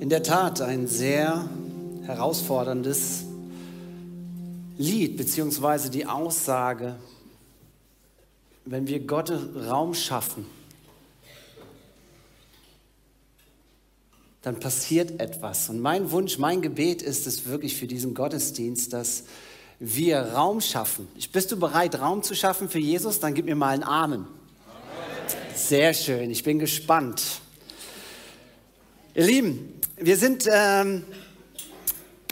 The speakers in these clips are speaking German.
In der Tat ein sehr herausforderndes Lied, beziehungsweise die Aussage, wenn wir Gott Raum schaffen, dann passiert etwas. Und mein Wunsch, mein Gebet ist es wirklich für diesen Gottesdienst, dass wir Raum schaffen. Bist du bereit, Raum zu schaffen für Jesus? Dann gib mir mal einen Amen. Sehr schön, ich bin gespannt. Ihr Lieben, wir sind ähm,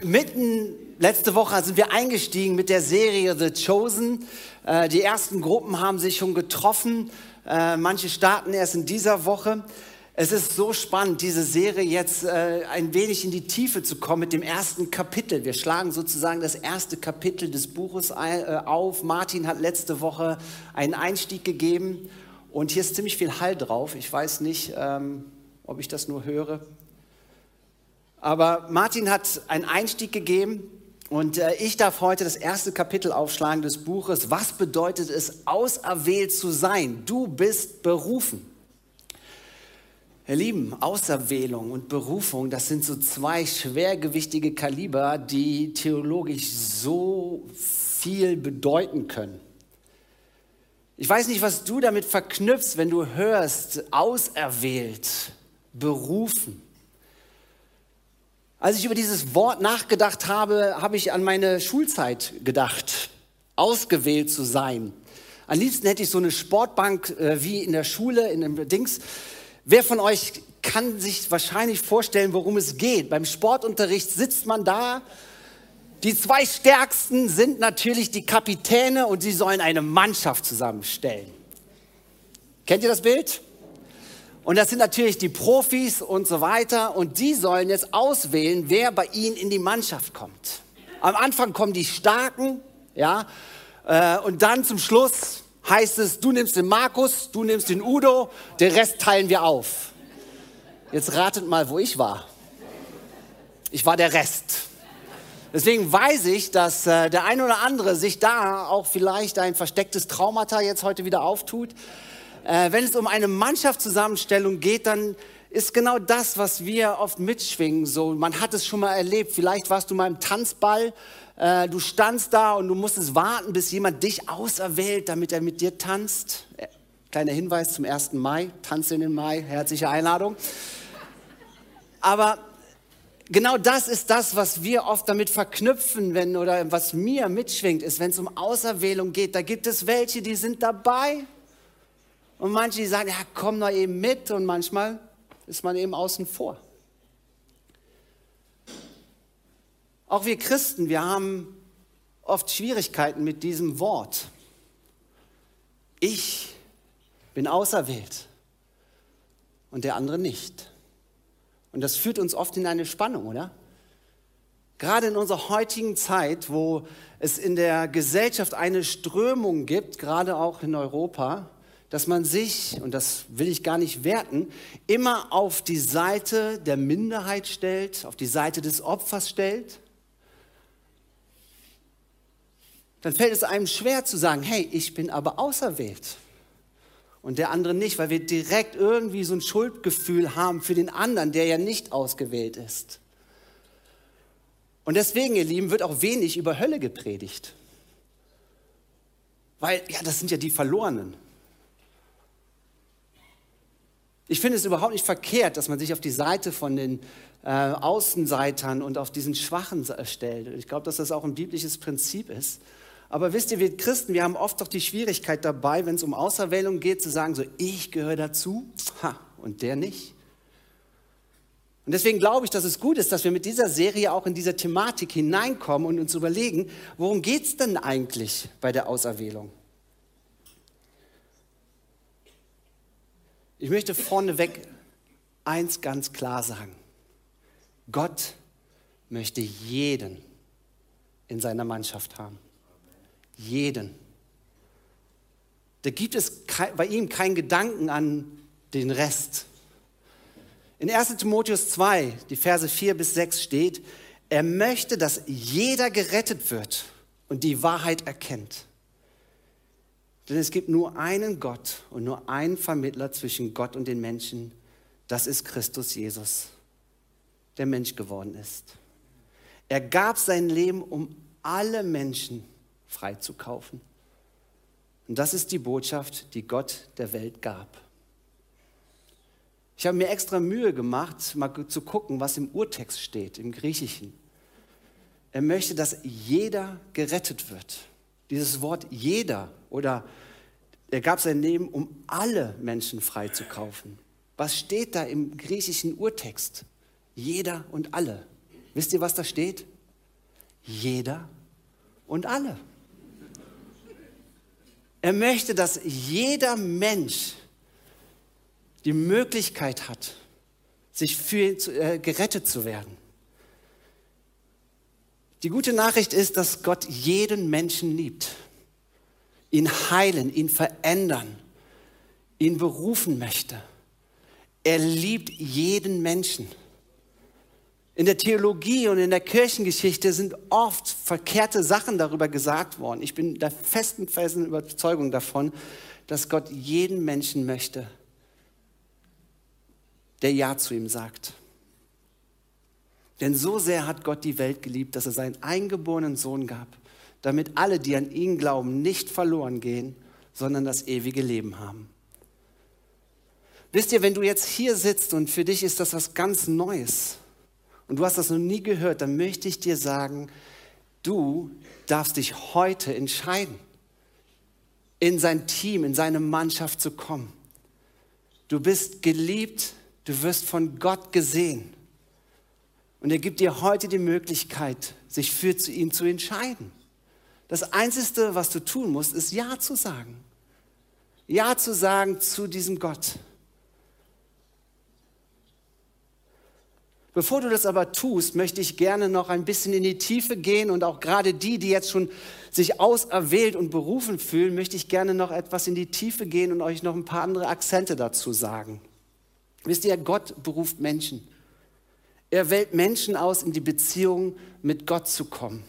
mitten, letzte Woche sind wir eingestiegen mit der Serie The Chosen. Äh, die ersten Gruppen haben sich schon getroffen, äh, manche starten erst in dieser Woche. Es ist so spannend, diese Serie jetzt äh, ein wenig in die Tiefe zu kommen mit dem ersten Kapitel. Wir schlagen sozusagen das erste Kapitel des Buches äh, auf. Martin hat letzte Woche einen Einstieg gegeben und hier ist ziemlich viel Hall drauf. Ich weiß nicht, ähm, ob ich das nur höre. Aber Martin hat einen Einstieg gegeben und äh, ich darf heute das erste Kapitel aufschlagen des Buches. Was bedeutet es, auserwählt zu sein? Du bist berufen. Ihr Lieben, Auserwählung und Berufung, das sind so zwei schwergewichtige Kaliber, die theologisch so viel bedeuten können. Ich weiß nicht, was du damit verknüpfst, wenn du hörst, auserwählt, berufen. Als ich über dieses Wort nachgedacht habe, habe ich an meine Schulzeit gedacht, ausgewählt zu sein. Am liebsten hätte ich so eine Sportbank äh, wie in der Schule, in dem Dings. Wer von euch kann sich wahrscheinlich vorstellen, worum es geht? Beim Sportunterricht sitzt man da die zwei Stärksten sind natürlich die Kapitäne und sie sollen eine Mannschaft zusammenstellen. Kennt ihr das Bild? Und das sind natürlich die Profis und so weiter. Und die sollen jetzt auswählen, wer bei ihnen in die Mannschaft kommt. Am Anfang kommen die Starken, ja. Äh, und dann zum Schluss heißt es, du nimmst den Markus, du nimmst den Udo, den Rest teilen wir auf. Jetzt ratet mal, wo ich war. Ich war der Rest. Deswegen weiß ich, dass äh, der eine oder andere sich da auch vielleicht ein verstecktes Traumata jetzt heute wieder auftut. Äh, wenn es um eine Mannschaftszusammenstellung geht, dann ist genau das, was wir oft mitschwingen. So, man hat es schon mal erlebt. Vielleicht warst du mal im Tanzball. Äh, du standst da und du musstest warten, bis jemand dich auserwählt, damit er mit dir tanzt. Äh, kleiner Hinweis zum 1. Mai. Tanz in den Mai. Herzliche Einladung. Aber genau das ist das, was wir oft damit verknüpfen, wenn oder was mir mitschwingt, ist, wenn es um Auserwählung geht. Da gibt es welche, die sind dabei und manche, die sagen, ja, komm doch eben mit und manchmal ist man eben außen vor. Auch wir Christen, wir haben oft Schwierigkeiten mit diesem Wort. Ich bin auserwählt und der andere nicht. Und das führt uns oft in eine Spannung, oder? Gerade in unserer heutigen Zeit, wo es in der Gesellschaft eine Strömung gibt, gerade auch in Europa, dass man sich, und das will ich gar nicht werten, immer auf die Seite der Minderheit stellt, auf die Seite des Opfers stellt, dann fällt es einem schwer zu sagen, hey, ich bin aber auserwählt und der andere nicht, weil wir direkt irgendwie so ein Schuldgefühl haben für den anderen, der ja nicht ausgewählt ist. Und deswegen, ihr Lieben, wird auch wenig über Hölle gepredigt. Weil, ja, das sind ja die Verlorenen. Ich finde es überhaupt nicht verkehrt, dass man sich auf die Seite von den äh, Außenseitern und auf diesen Schwachen stellt. Ich glaube, dass das auch ein biblisches Prinzip ist. Aber wisst ihr, wir Christen, wir haben oft doch die Schwierigkeit dabei, wenn es um Auserwählung geht, zu sagen, so ich gehöre dazu ha, und der nicht. Und deswegen glaube ich, dass es gut ist, dass wir mit dieser Serie auch in diese Thematik hineinkommen und uns überlegen, worum geht es denn eigentlich bei der Auserwählung? Ich möchte vorneweg eins ganz klar sagen. Gott möchte jeden in seiner Mannschaft haben. Jeden. Da gibt es bei ihm keinen Gedanken an den Rest. In 1 Timotheus 2, die Verse 4 bis 6 steht, er möchte, dass jeder gerettet wird und die Wahrheit erkennt. Denn es gibt nur einen Gott und nur einen Vermittler zwischen Gott und den Menschen. Das ist Christus Jesus. der Mensch geworden ist. Er gab sein Leben, um alle Menschen freizukaufen. Und das ist die Botschaft, die Gott der Welt gab. Ich habe mir extra Mühe gemacht, mal zu gucken, was im Urtext steht, im Griechischen. Er möchte, dass jeder gerettet wird. Dieses Wort jeder oder er gab sein Leben, um alle Menschen freizukaufen. Was steht da im griechischen Urtext? Jeder und alle. Wisst ihr, was da steht? Jeder und alle. Er möchte, dass jeder Mensch die Möglichkeit hat, sich für, äh, gerettet zu werden. Die gute Nachricht ist, dass Gott jeden Menschen liebt, ihn heilen, ihn verändern, ihn berufen möchte. Er liebt jeden Menschen. In der Theologie und in der Kirchengeschichte sind oft verkehrte Sachen darüber gesagt worden. Ich bin der festen, festen Überzeugung davon, dass Gott jeden Menschen möchte, der Ja zu ihm sagt. Denn so sehr hat Gott die Welt geliebt, dass er seinen eingeborenen Sohn gab, damit alle, die an ihn glauben, nicht verloren gehen, sondern das ewige Leben haben. Wisst ihr, wenn du jetzt hier sitzt und für dich ist das was ganz Neues und du hast das noch nie gehört, dann möchte ich dir sagen, du darfst dich heute entscheiden, in sein Team, in seine Mannschaft zu kommen. Du bist geliebt, du wirst von Gott gesehen. Und er gibt dir heute die Möglichkeit, sich für ihn zu entscheiden. Das Einzige, was du tun musst, ist Ja zu sagen. Ja zu sagen zu diesem Gott. Bevor du das aber tust, möchte ich gerne noch ein bisschen in die Tiefe gehen und auch gerade die, die jetzt schon sich auserwählt und berufen fühlen, möchte ich gerne noch etwas in die Tiefe gehen und euch noch ein paar andere Akzente dazu sagen. Wisst ihr, Gott beruft Menschen. Er wählt Menschen aus, in die Beziehung mit Gott zu kommen.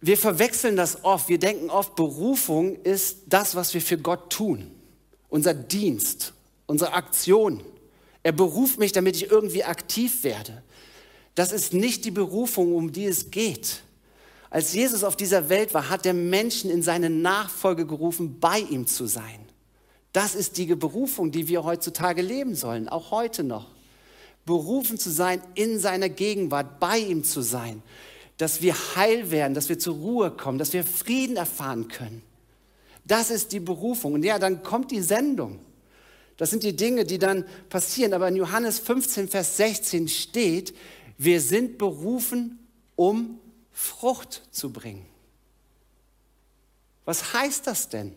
Wir verwechseln das oft. Wir denken oft, Berufung ist das, was wir für Gott tun. Unser Dienst, unsere Aktion. Er beruft mich, damit ich irgendwie aktiv werde. Das ist nicht die Berufung, um die es geht. Als Jesus auf dieser Welt war, hat er Menschen in seine Nachfolge gerufen, bei ihm zu sein. Das ist die Berufung, die wir heutzutage leben sollen, auch heute noch. Berufen zu sein, in seiner Gegenwart, bei ihm zu sein, dass wir heil werden, dass wir zur Ruhe kommen, dass wir Frieden erfahren können. Das ist die Berufung. Und ja, dann kommt die Sendung. Das sind die Dinge, die dann passieren. Aber in Johannes 15, Vers 16 steht, wir sind berufen, um Frucht zu bringen. Was heißt das denn?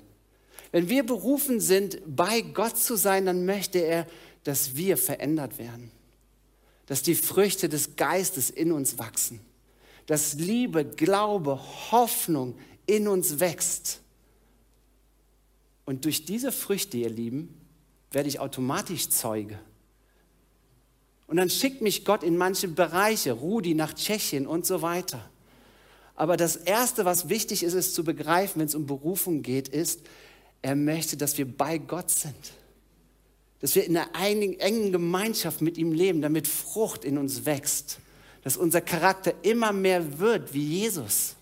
Wenn wir berufen sind, bei Gott zu sein, dann möchte er, dass wir verändert werden. Dass die Früchte des Geistes in uns wachsen. Dass Liebe, Glaube, Hoffnung in uns wächst. Und durch diese Früchte, ihr Lieben, werde ich automatisch Zeuge. Und dann schickt mich Gott in manche Bereiche, Rudi nach Tschechien und so weiter. Aber das Erste, was wichtig ist, ist zu begreifen, wenn es um Berufung geht, ist, er möchte, dass wir bei Gott sind. Dass wir in einer engen Gemeinschaft mit ihm leben, damit Frucht in uns wächst. Dass unser Charakter immer mehr wird wie Jesus.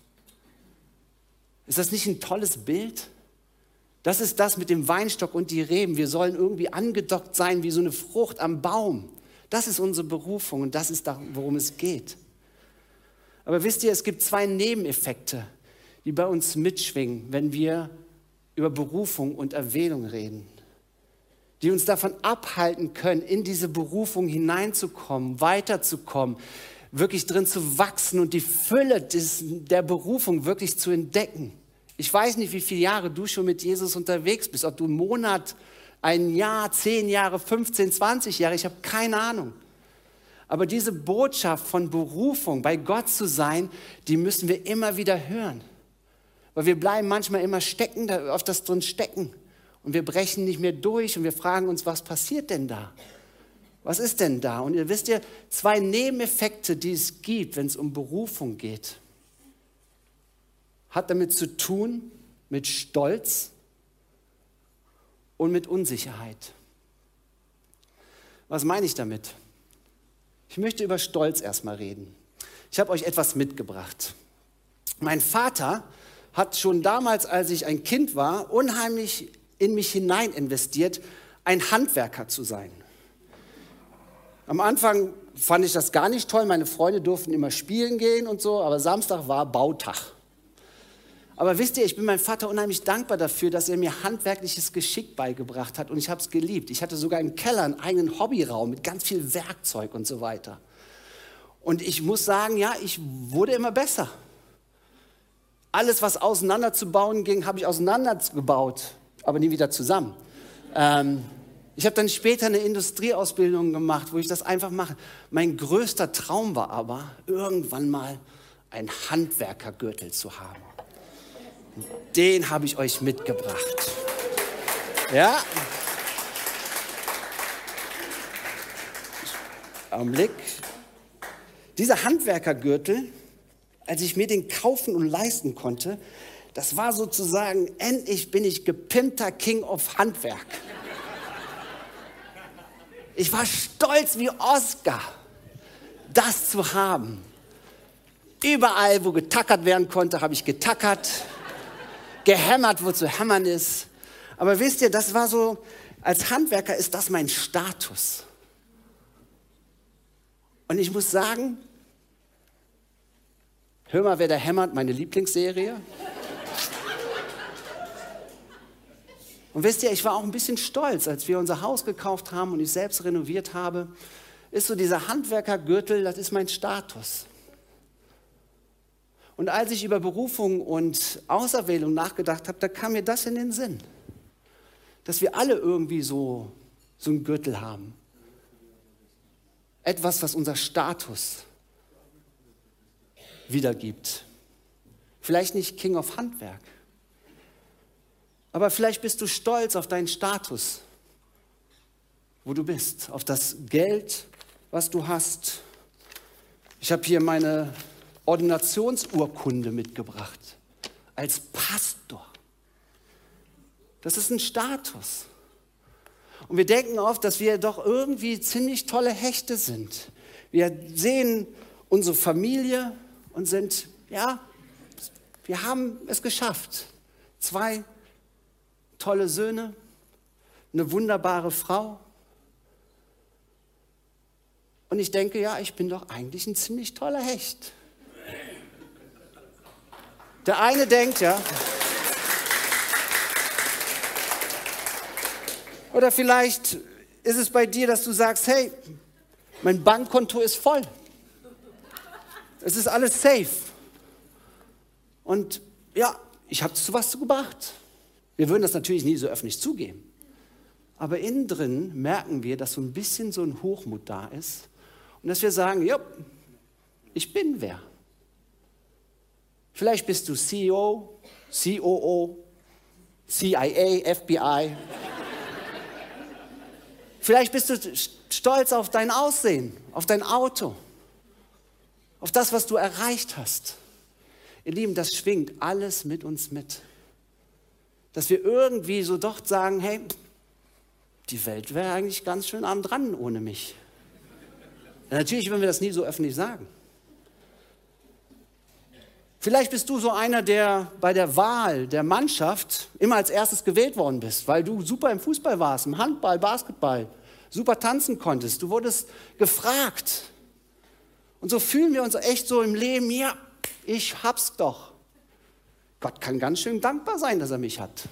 Ist das nicht ein tolles Bild? Das ist das mit dem Weinstock und die Reben. Wir sollen irgendwie angedockt sein wie so eine Frucht am Baum. Das ist unsere Berufung und das ist da, worum es geht. Aber wisst ihr, es gibt zwei Nebeneffekte, die bei uns mitschwingen, wenn wir über Berufung und Erwählung reden, die uns davon abhalten können, in diese Berufung hineinzukommen, weiterzukommen, wirklich drin zu wachsen und die Fülle des, der Berufung wirklich zu entdecken. Ich weiß nicht, wie viele Jahre du schon mit Jesus unterwegs bist, ob du einen Monat, ein Jahr, zehn Jahre, 15, 20 Jahre, ich habe keine Ahnung. Aber diese Botschaft von Berufung, bei Gott zu sein, die müssen wir immer wieder hören. Weil wir bleiben manchmal immer stecken, auf das drin stecken. Und wir brechen nicht mehr durch und wir fragen uns, was passiert denn da? Was ist denn da? Und ihr wisst ja, zwei Nebeneffekte, die es gibt, wenn es um Berufung geht, hat damit zu tun mit Stolz und mit Unsicherheit. Was meine ich damit? Ich möchte über Stolz erstmal reden. Ich habe euch etwas mitgebracht. Mein Vater hat schon damals, als ich ein Kind war, unheimlich in mich hinein investiert, ein Handwerker zu sein. Am Anfang fand ich das gar nicht toll. Meine Freunde durften immer spielen gehen und so, aber Samstag war Bautag. Aber wisst ihr, ich bin meinem Vater unheimlich dankbar dafür, dass er mir handwerkliches Geschick beigebracht hat und ich habe es geliebt. Ich hatte sogar im Keller einen eigenen Hobbyraum mit ganz viel Werkzeug und so weiter. Und ich muss sagen, ja, ich wurde immer besser. Alles, was auseinanderzubauen ging, habe ich auseinandergebaut, aber nie wieder zusammen. Ähm, ich habe dann später eine Industrieausbildung gemacht, wo ich das einfach mache. Mein größter Traum war aber, irgendwann mal einen Handwerkergürtel zu haben. Den habe ich euch mitgebracht. Ja? Augenblick. Dieser Handwerkergürtel, als ich mir den kaufen und leisten konnte, das war sozusagen, endlich bin ich gepimpter King of Handwerk. Ich war stolz wie Oscar, das zu haben. Überall, wo getackert werden konnte, habe ich getackert gehämmert, wo zu hämmern ist. Aber wisst ihr, das war so, als Handwerker ist das mein Status. Und ich muss sagen, hör mal, wer da hämmert, meine Lieblingsserie. Und wisst ihr, ich war auch ein bisschen stolz, als wir unser Haus gekauft haben und ich selbst renoviert habe. Ist so dieser Handwerkergürtel, das ist mein Status. Und als ich über Berufung und Auserwählung nachgedacht habe, da kam mir das in den Sinn, dass wir alle irgendwie so, so einen Gürtel haben. Etwas, was unser Status wiedergibt. Vielleicht nicht King of Handwerk, aber vielleicht bist du stolz auf deinen Status, wo du bist, auf das Geld, was du hast. Ich habe hier meine Ordinationsurkunde mitgebracht. Als Pastor. Das ist ein Status. Und wir denken oft, dass wir doch irgendwie ziemlich tolle Hechte sind. Wir sehen unsere Familie und sind, ja, wir haben es geschafft. Zwei tolle Söhne, eine wunderbare Frau. Und ich denke, ja, ich bin doch eigentlich ein ziemlich toller Hecht. Der eine denkt, ja. Oder vielleicht ist es bei dir, dass du sagst, hey, mein Bankkonto ist voll. Es ist alles safe. Und ja, ich habe zu was gebracht. Wir würden das natürlich nie so öffentlich zugeben. Aber innen drin merken wir, dass so ein bisschen so ein Hochmut da ist und dass wir sagen, ja, ich bin wer. Vielleicht bist du CEO, COO, CIA, FBI. Vielleicht bist du stolz auf dein Aussehen, auf dein Auto, auf das, was du erreicht hast. Ihr Lieben, das schwingt alles mit uns mit. Dass wir irgendwie so doch sagen, hey, die Welt wäre eigentlich ganz schön arm dran ohne mich. Ja, natürlich würden wir das nie so öffentlich sagen. Vielleicht bist du so einer, der bei der Wahl der Mannschaft immer als erstes gewählt worden bist, weil du super im Fußball warst, im Handball, Basketball, super tanzen konntest. Du wurdest gefragt. Und so fühlen wir uns echt so im Leben, ja, ich hab's doch. Gott kann ganz schön dankbar sein, dass er mich hat.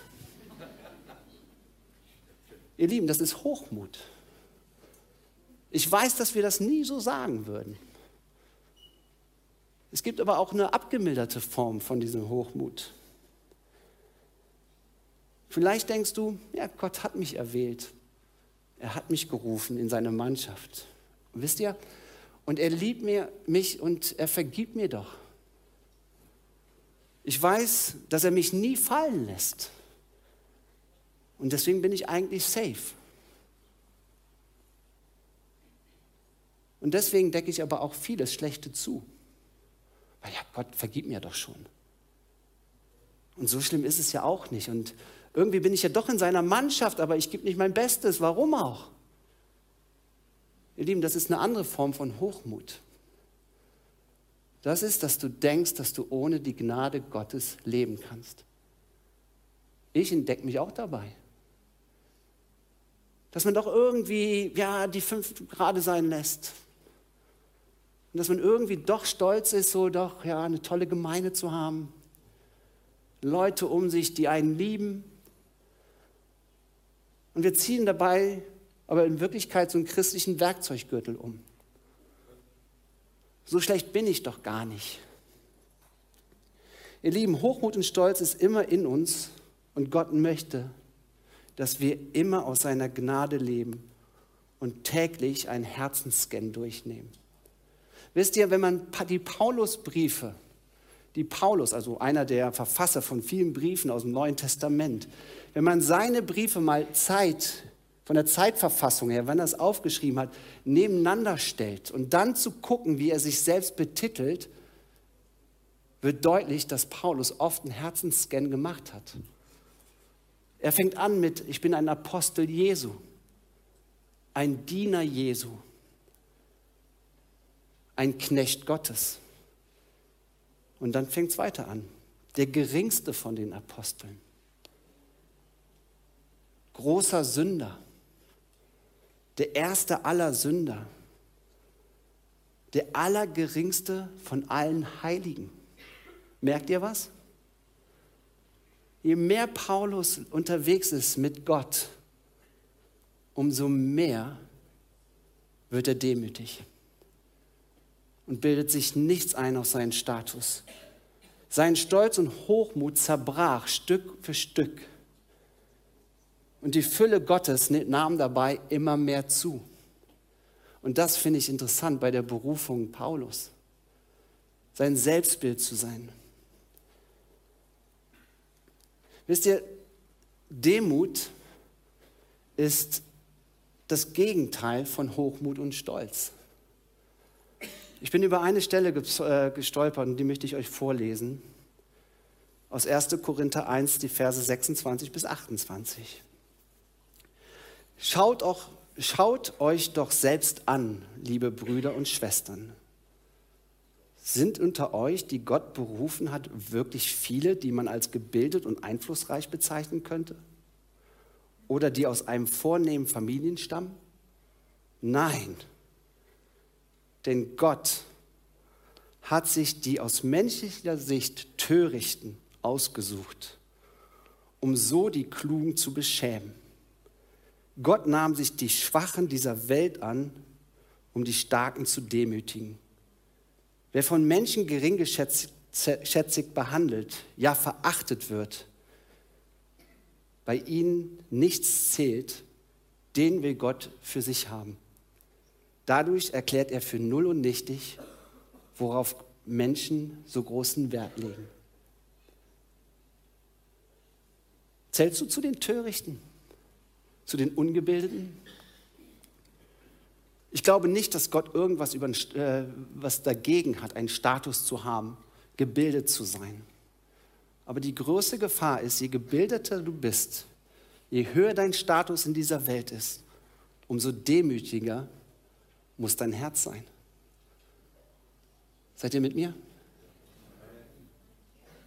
Ihr Lieben, das ist Hochmut. Ich weiß, dass wir das nie so sagen würden. Es gibt aber auch eine abgemilderte Form von diesem Hochmut. Vielleicht denkst du, ja, Gott hat mich erwählt. Er hat mich gerufen in seine Mannschaft. Und wisst ihr? Und er liebt mir, mich und er vergibt mir doch. Ich weiß, dass er mich nie fallen lässt. Und deswegen bin ich eigentlich safe. Und deswegen decke ich aber auch vieles Schlechte zu. Weil ja, Gott vergib mir doch schon. Und so schlimm ist es ja auch nicht. Und irgendwie bin ich ja doch in seiner Mannschaft, aber ich gebe nicht mein Bestes. Warum auch? Ihr Lieben, das ist eine andere Form von Hochmut. Das ist, dass du denkst, dass du ohne die Gnade Gottes leben kannst. Ich entdecke mich auch dabei. Dass man doch irgendwie, ja, die fünf gerade sein lässt. Und dass man irgendwie doch stolz ist, so doch, ja, eine tolle Gemeinde zu haben. Leute um sich, die einen lieben. Und wir ziehen dabei aber in Wirklichkeit so einen christlichen Werkzeuggürtel um. So schlecht bin ich doch gar nicht. Ihr Lieben, Hochmut und Stolz ist immer in uns und Gott möchte, dass wir immer aus seiner Gnade leben und täglich einen Herzensscan durchnehmen. Wisst ihr, wenn man die Paulusbriefe, die Paulus, also einer der Verfasser von vielen Briefen aus dem Neuen Testament, wenn man seine Briefe mal Zeit von der Zeitverfassung her, wenn er es aufgeschrieben hat, nebeneinander stellt und dann zu gucken, wie er sich selbst betitelt, wird deutlich, dass Paulus oft einen Herzensscan gemacht hat. Er fängt an mit, ich bin ein Apostel Jesu, ein Diener Jesu, ein Knecht Gottes. Und dann fängt es weiter an, der geringste von den Aposteln, großer Sünder der erste aller Sünder, der allergeringste von allen Heiligen. Merkt ihr was? Je mehr Paulus unterwegs ist mit Gott, umso mehr wird er demütig und bildet sich nichts ein auf seinen Status. Sein Stolz und Hochmut zerbrach Stück für Stück. Und die Fülle Gottes nahm dabei immer mehr zu. Und das finde ich interessant bei der Berufung Paulus. Sein Selbstbild zu sein. Wisst ihr, Demut ist das Gegenteil von Hochmut und Stolz. Ich bin über eine Stelle äh, gestolpert und die möchte ich euch vorlesen. Aus 1. Korinther 1, die Verse 26 bis 28. Schaut, auch, schaut euch doch selbst an, liebe Brüder und Schwestern. Sind unter euch, die Gott berufen hat, wirklich viele, die man als gebildet und einflussreich bezeichnen könnte? Oder die aus einem vornehmen Familien stammen? Nein, denn Gott hat sich die aus menschlicher Sicht Törichten ausgesucht, um so die Klugen zu beschämen. Gott nahm sich die Schwachen dieser Welt an, um die Starken zu demütigen. Wer von Menschen geringgeschätzig behandelt, ja verachtet wird, bei ihnen nichts zählt, den will Gott für sich haben. Dadurch erklärt er für null und nichtig, worauf Menschen so großen Wert legen. Zählst du zu den Törichten? Zu den Ungebildeten? Ich glaube nicht, dass Gott irgendwas über, äh, was dagegen hat, einen Status zu haben, gebildet zu sein. Aber die größte Gefahr ist, je gebildeter du bist, je höher dein Status in dieser Welt ist, umso demütiger muss dein Herz sein. Seid ihr mit mir?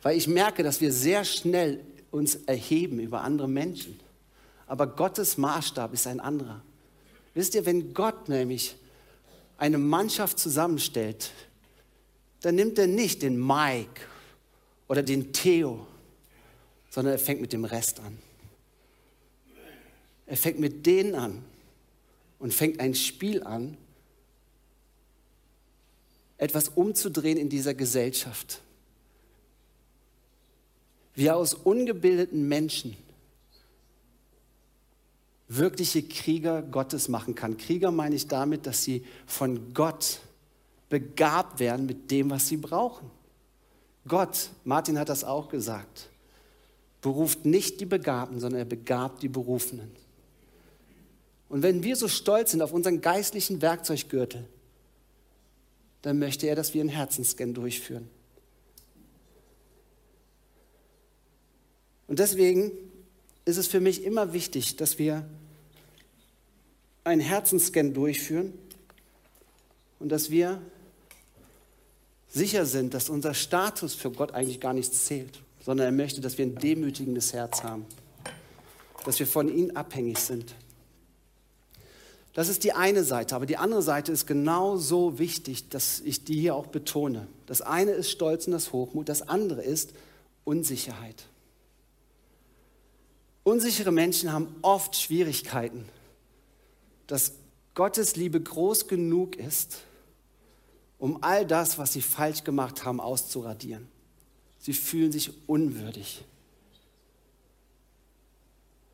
Weil ich merke, dass wir sehr schnell uns erheben über andere Menschen aber Gottes Maßstab ist ein anderer. Wisst ihr, wenn Gott nämlich eine Mannschaft zusammenstellt, dann nimmt er nicht den Mike oder den Theo, sondern er fängt mit dem Rest an. Er fängt mit denen an und fängt ein Spiel an, etwas umzudrehen in dieser Gesellschaft. Wie aus ungebildeten Menschen wirkliche Krieger Gottes machen kann. Krieger meine ich damit, dass sie von Gott begabt werden mit dem, was sie brauchen. Gott, Martin hat das auch gesagt, beruft nicht die Begabten, sondern er begabt die Berufenen. Und wenn wir so stolz sind auf unseren geistlichen Werkzeuggürtel, dann möchte er, dass wir einen Herzensscan durchführen. Und deswegen ist es für mich immer wichtig, dass wir einen Herzensscan durchführen und dass wir sicher sind, dass unser Status für Gott eigentlich gar nichts zählt, sondern er möchte, dass wir ein demütigendes Herz haben, dass wir von ihm abhängig sind. Das ist die eine Seite, aber die andere Seite ist genauso wichtig, dass ich die hier auch betone. Das eine ist Stolz und das Hochmut, das andere ist Unsicherheit. Unsichere Menschen haben oft Schwierigkeiten, dass Gottes Liebe groß genug ist, um all das, was sie falsch gemacht haben, auszuradieren. Sie fühlen sich unwürdig.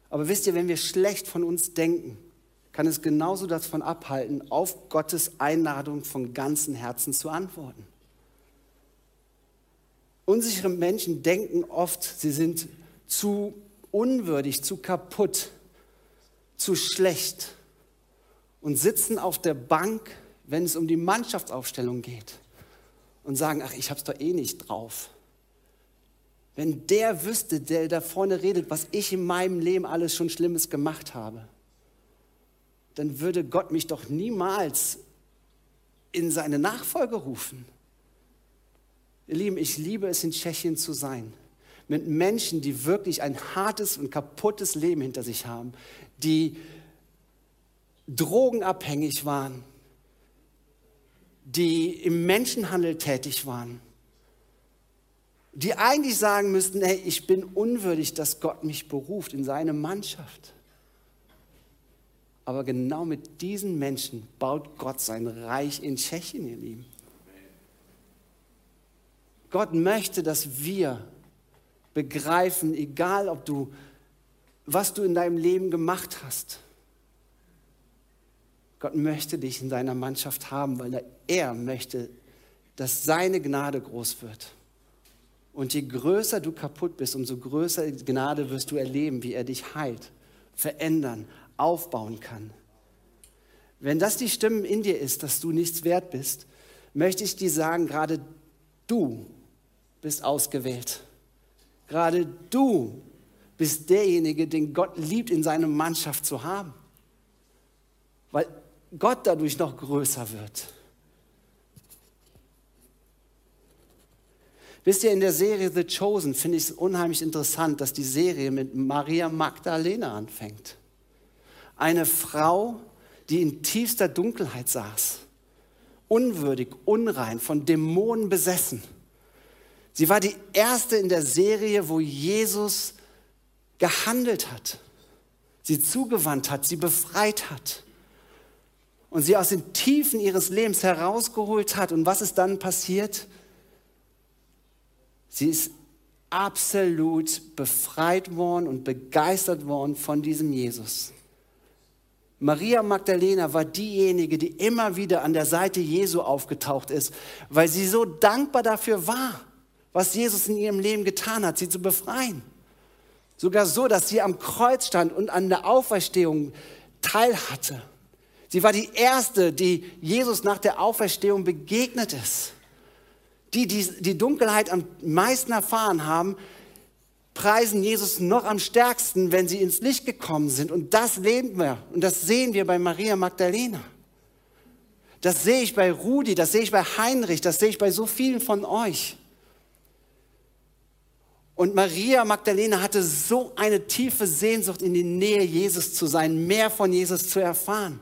Aber wisst ihr, wenn wir schlecht von uns denken, kann es genauso davon abhalten, auf Gottes Einladung von ganzem Herzen zu antworten. Unsichere Menschen denken oft, sie sind zu unwürdig, zu kaputt, zu schlecht und sitzen auf der Bank wenn es um die Mannschaftsaufstellung geht und sagen, ach, ich hab's doch eh nicht drauf. Wenn der wüsste, der da vorne redet, was ich in meinem Leben alles schon Schlimmes gemacht habe, dann würde Gott mich doch niemals in seine Nachfolge rufen. Ihr Lieben, ich liebe es, in Tschechien zu sein. Mit Menschen, die wirklich ein hartes und kaputtes Leben hinter sich haben, die drogenabhängig waren, die im Menschenhandel tätig waren, die eigentlich sagen müssten, hey, ich bin unwürdig, dass Gott mich beruft in seine Mannschaft. Aber genau mit diesen Menschen baut Gott sein Reich in Tschechien, ihr Lieben. Gott möchte, dass wir begreifen, egal ob du, was du in deinem Leben gemacht hast, Gott möchte dich in seiner Mannschaft haben, weil er möchte, dass seine Gnade groß wird. Und je größer du kaputt bist, umso größer Gnade wirst du erleben, wie er dich heilt, verändern, aufbauen kann. Wenn das die Stimme in dir ist, dass du nichts wert bist, möchte ich dir sagen, gerade du bist ausgewählt. Gerade du bist derjenige, den Gott liebt, in seiner Mannschaft zu haben. Weil Gott dadurch noch größer wird. Wisst ihr, in der Serie The Chosen finde ich es unheimlich interessant, dass die Serie mit Maria Magdalena anfängt. Eine Frau, die in tiefster Dunkelheit saß, unwürdig, unrein, von Dämonen besessen. Sie war die erste in der Serie, wo Jesus gehandelt hat, sie zugewandt hat, sie befreit hat und sie aus den Tiefen ihres Lebens herausgeholt hat. Und was ist dann passiert? Sie ist absolut befreit worden und begeistert worden von diesem Jesus. Maria Magdalena war diejenige, die immer wieder an der Seite Jesu aufgetaucht ist, weil sie so dankbar dafür war, was Jesus in ihrem Leben getan hat, sie zu befreien. Sogar so, dass sie am Kreuz stand und an der Auferstehung teilhatte. Sie war die erste, die Jesus nach der Auferstehung begegnet ist. Die, die die Dunkelheit am meisten erfahren haben, preisen Jesus noch am stärksten, wenn sie ins Licht gekommen sind. Und das leben wir und das sehen wir bei Maria Magdalena. Das sehe ich bei Rudi, das sehe ich bei Heinrich, das sehe ich bei so vielen von euch. Und Maria Magdalena hatte so eine tiefe Sehnsucht, in die Nähe Jesus zu sein, mehr von Jesus zu erfahren.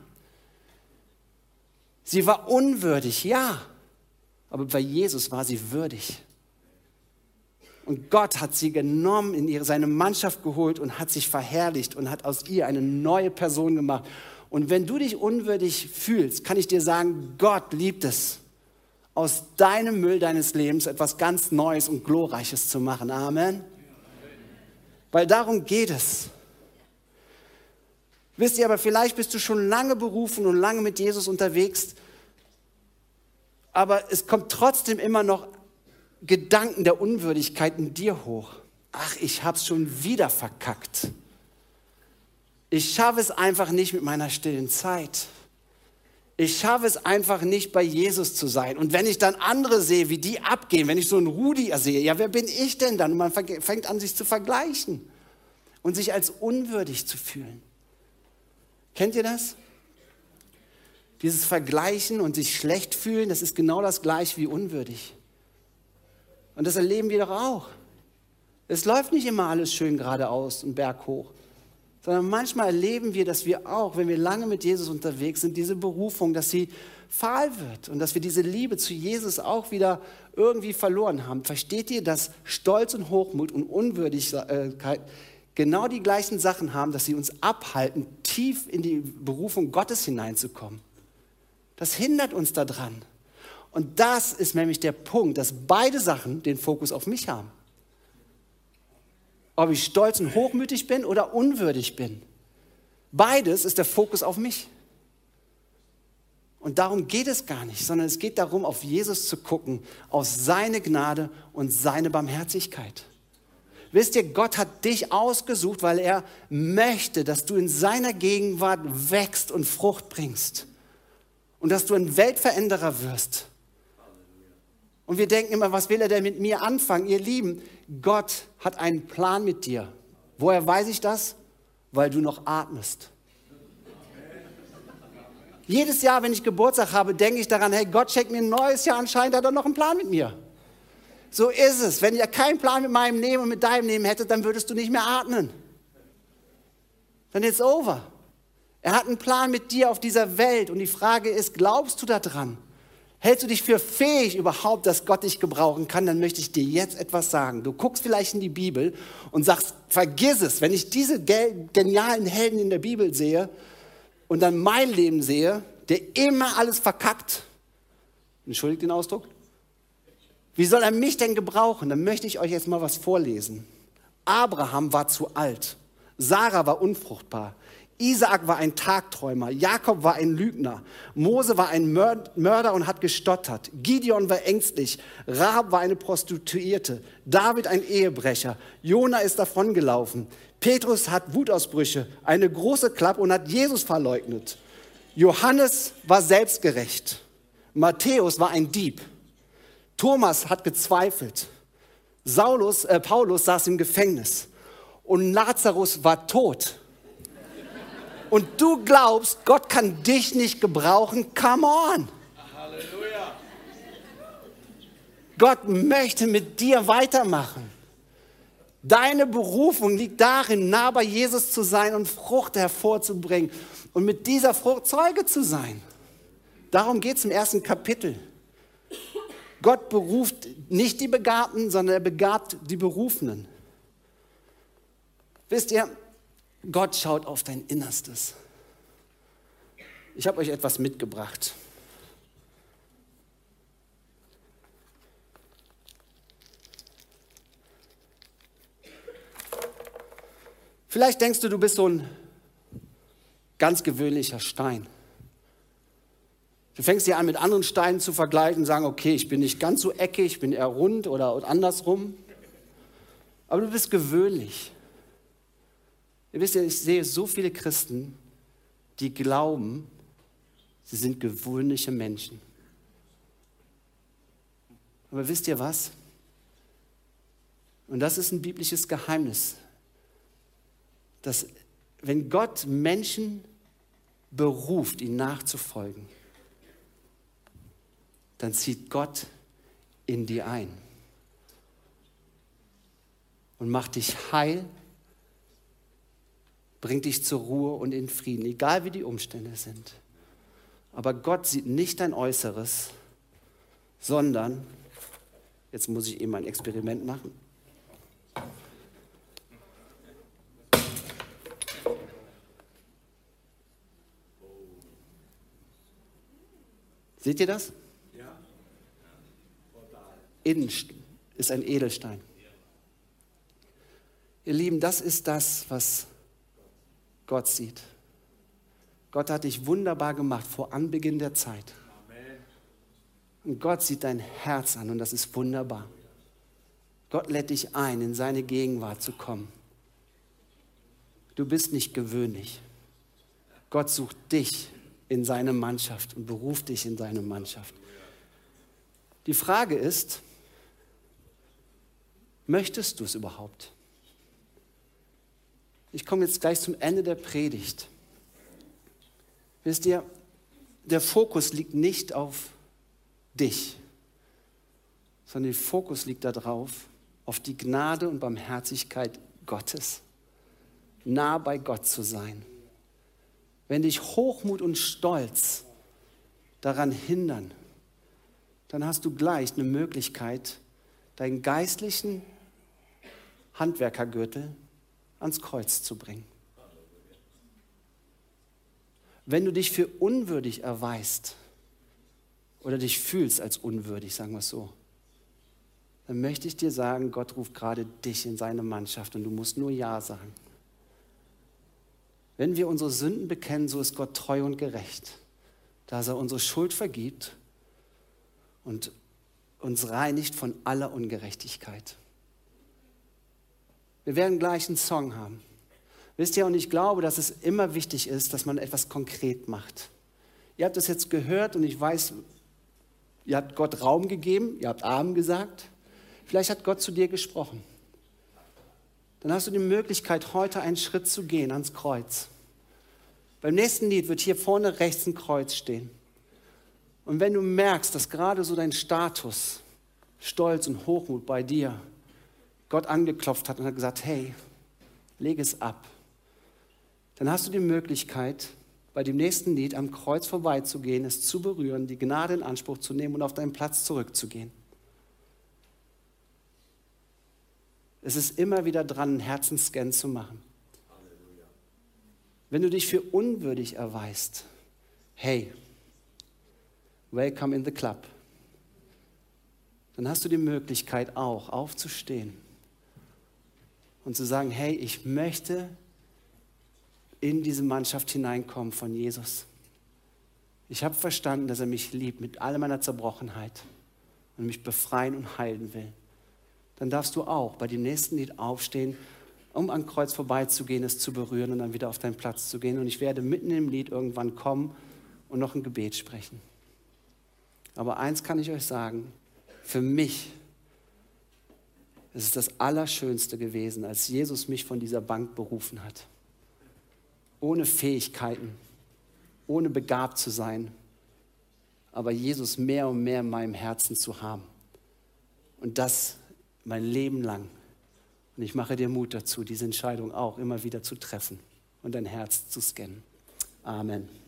Sie war unwürdig, ja, aber bei Jesus war sie würdig. Und Gott hat sie genommen, in ihre, seine Mannschaft geholt und hat sich verherrlicht und hat aus ihr eine neue Person gemacht. Und wenn du dich unwürdig fühlst, kann ich dir sagen, Gott liebt es, aus deinem Müll deines Lebens etwas ganz Neues und Glorreiches zu machen. Amen. Weil darum geht es. Wisst ihr, aber vielleicht bist du schon lange berufen und lange mit Jesus unterwegs, aber es kommt trotzdem immer noch Gedanken der Unwürdigkeit in dir hoch. Ach, ich hab's schon wieder verkackt. Ich schaffe es einfach nicht mit meiner stillen Zeit. Ich schaffe es einfach nicht, bei Jesus zu sein. Und wenn ich dann andere sehe, wie die abgehen, wenn ich so einen Rudi sehe, ja, wer bin ich denn dann? Und man fängt an, sich zu vergleichen und sich als unwürdig zu fühlen. Kennt ihr das? Dieses Vergleichen und sich schlecht fühlen, das ist genau das gleiche wie unwürdig. Und das erleben wir doch auch. Es läuft nicht immer alles schön geradeaus und berghoch, sondern manchmal erleben wir, dass wir auch, wenn wir lange mit Jesus unterwegs sind, diese Berufung, dass sie fahl wird und dass wir diese Liebe zu Jesus auch wieder irgendwie verloren haben. Versteht ihr, dass Stolz und Hochmut und Unwürdigkeit genau die gleichen Sachen haben, dass sie uns abhalten, tief in die Berufung Gottes hineinzukommen? Das hindert uns daran. Und das ist nämlich der Punkt, dass beide Sachen den Fokus auf mich haben. Ob ich stolz und hochmütig bin oder unwürdig bin. Beides ist der Fokus auf mich. Und darum geht es gar nicht, sondern es geht darum, auf Jesus zu gucken, auf seine Gnade und seine Barmherzigkeit. Wisst ihr, Gott hat dich ausgesucht, weil er möchte, dass du in seiner Gegenwart wächst und Frucht bringst. Und dass du ein Weltveränderer wirst. Und wir denken immer, was will er denn mit mir anfangen? Ihr Lieben, Gott hat einen Plan mit dir. Woher weiß ich das? Weil du noch atmest. Jedes Jahr, wenn ich Geburtstag habe, denke ich daran, hey, Gott schenkt mir ein neues Jahr, anscheinend hat er noch einen Plan mit mir. So ist es. Wenn ihr keinen Plan mit meinem Leben und mit deinem Leben hättet, dann würdest du nicht mehr atmen. Dann ist over. Er hat einen Plan mit dir auf dieser Welt und die Frage ist, glaubst du daran? Hältst du dich für fähig überhaupt, dass Gott dich gebrauchen kann? Dann möchte ich dir jetzt etwas sagen. Du guckst vielleicht in die Bibel und sagst, vergiss es, wenn ich diese genialen Helden in der Bibel sehe, und dann mein Leben sehe, der immer alles verkackt, entschuldigt den Ausdruck, wie soll er mich denn gebrauchen? Dann möchte ich euch jetzt mal was vorlesen. Abraham war zu alt, Sarah war unfruchtbar, Isaak war ein Tagträumer, Jakob war ein Lügner, Mose war ein Mörder und hat gestottert, Gideon war ängstlich, Rahab war eine Prostituierte, David ein Ehebrecher, Jona ist davongelaufen, Petrus hat Wutausbrüche, eine große Klappe und hat Jesus verleugnet. Johannes war selbstgerecht, Matthäus war ein Dieb, Thomas hat gezweifelt, Saulus, äh, Paulus saß im Gefängnis und Lazarus war tot und du glaubst, Gott kann dich nicht gebrauchen, come on. Halleluja. Gott möchte mit dir weitermachen. Deine Berufung liegt darin, nah bei Jesus zu sein und Frucht hervorzubringen und mit dieser Frucht Zeuge zu sein. Darum geht es im ersten Kapitel. Gott beruft nicht die Begabten, sondern er begabt die Berufenen. Wisst ihr, Gott schaut auf dein Innerstes. Ich habe euch etwas mitgebracht. Vielleicht denkst du, du bist so ein ganz gewöhnlicher Stein. Du fängst dir an, mit anderen Steinen zu vergleichen und sagen, okay, ich bin nicht ganz so eckig, ich bin eher rund oder andersrum. Aber du bist gewöhnlich. Ihr wisst ja, ich sehe so viele Christen, die glauben, sie sind gewöhnliche Menschen. Aber wisst ihr was? Und das ist ein biblisches Geheimnis, dass wenn Gott Menschen beruft, ihm nachzufolgen, dann zieht Gott in die ein und macht dich heil bringt dich zur Ruhe und in Frieden, egal wie die Umstände sind. Aber Gott sieht nicht dein Äußeres, sondern, jetzt muss ich eben ein Experiment machen. Seht ihr das? Innen ist ein Edelstein. Ihr Lieben, das ist das, was Gott sieht. Gott hat dich wunderbar gemacht vor Anbeginn der Zeit. Und Gott sieht dein Herz an und das ist wunderbar. Gott lädt dich ein, in seine Gegenwart zu kommen. Du bist nicht gewöhnlich. Gott sucht dich in seine Mannschaft und beruft dich in seine Mannschaft. Die Frage ist, möchtest du es überhaupt? Ich komme jetzt gleich zum Ende der Predigt. Wisst ihr, der Fokus liegt nicht auf dich, sondern der Fokus liegt darauf, auf die Gnade und Barmherzigkeit Gottes, nah bei Gott zu sein. Wenn dich Hochmut und Stolz daran hindern, dann hast du gleich eine Möglichkeit, deinen geistlichen Handwerkergürtel ans Kreuz zu bringen. Wenn du dich für unwürdig erweist oder dich fühlst als unwürdig, sagen wir es so, dann möchte ich dir sagen, Gott ruft gerade dich in seine Mannschaft und du musst nur Ja sagen. Wenn wir unsere Sünden bekennen, so ist Gott treu und gerecht, dass er unsere Schuld vergibt und uns reinigt von aller Ungerechtigkeit. Wir werden gleich einen Song haben. Wisst ihr, und ich glaube, dass es immer wichtig ist, dass man etwas konkret macht. Ihr habt das jetzt gehört und ich weiß, ihr habt Gott Raum gegeben, ihr habt Amen gesagt. Vielleicht hat Gott zu dir gesprochen. Dann hast du die Möglichkeit, heute einen Schritt zu gehen ans Kreuz. Beim nächsten Lied wird hier vorne rechts ein Kreuz stehen. Und wenn du merkst, dass gerade so dein Status, Stolz und Hochmut bei dir Gott angeklopft hat und hat gesagt, hey, leg es ab, dann hast du die Möglichkeit, bei dem nächsten Lied am Kreuz vorbeizugehen, es zu berühren, die Gnade in Anspruch zu nehmen und auf deinen Platz zurückzugehen. Es ist immer wieder dran, einen Herzensscan zu machen. Wenn du dich für unwürdig erweist, hey, welcome in the club. Dann hast du die Möglichkeit auch aufzustehen und zu sagen, hey, ich möchte in diese Mannschaft hineinkommen von Jesus. Ich habe verstanden, dass er mich liebt mit all meiner Zerbrochenheit und mich befreien und heilen will dann darfst du auch bei dem nächsten Lied aufstehen, um am Kreuz vorbeizugehen, es zu berühren und dann wieder auf deinen Platz zu gehen. Und ich werde mitten im Lied irgendwann kommen und noch ein Gebet sprechen. Aber eins kann ich euch sagen, für mich ist es das Allerschönste gewesen, als Jesus mich von dieser Bank berufen hat. Ohne Fähigkeiten, ohne begabt zu sein, aber Jesus mehr und mehr in meinem Herzen zu haben. Und das mein Leben lang. Und ich mache dir Mut dazu, diese Entscheidung auch immer wieder zu treffen und dein Herz zu scannen. Amen.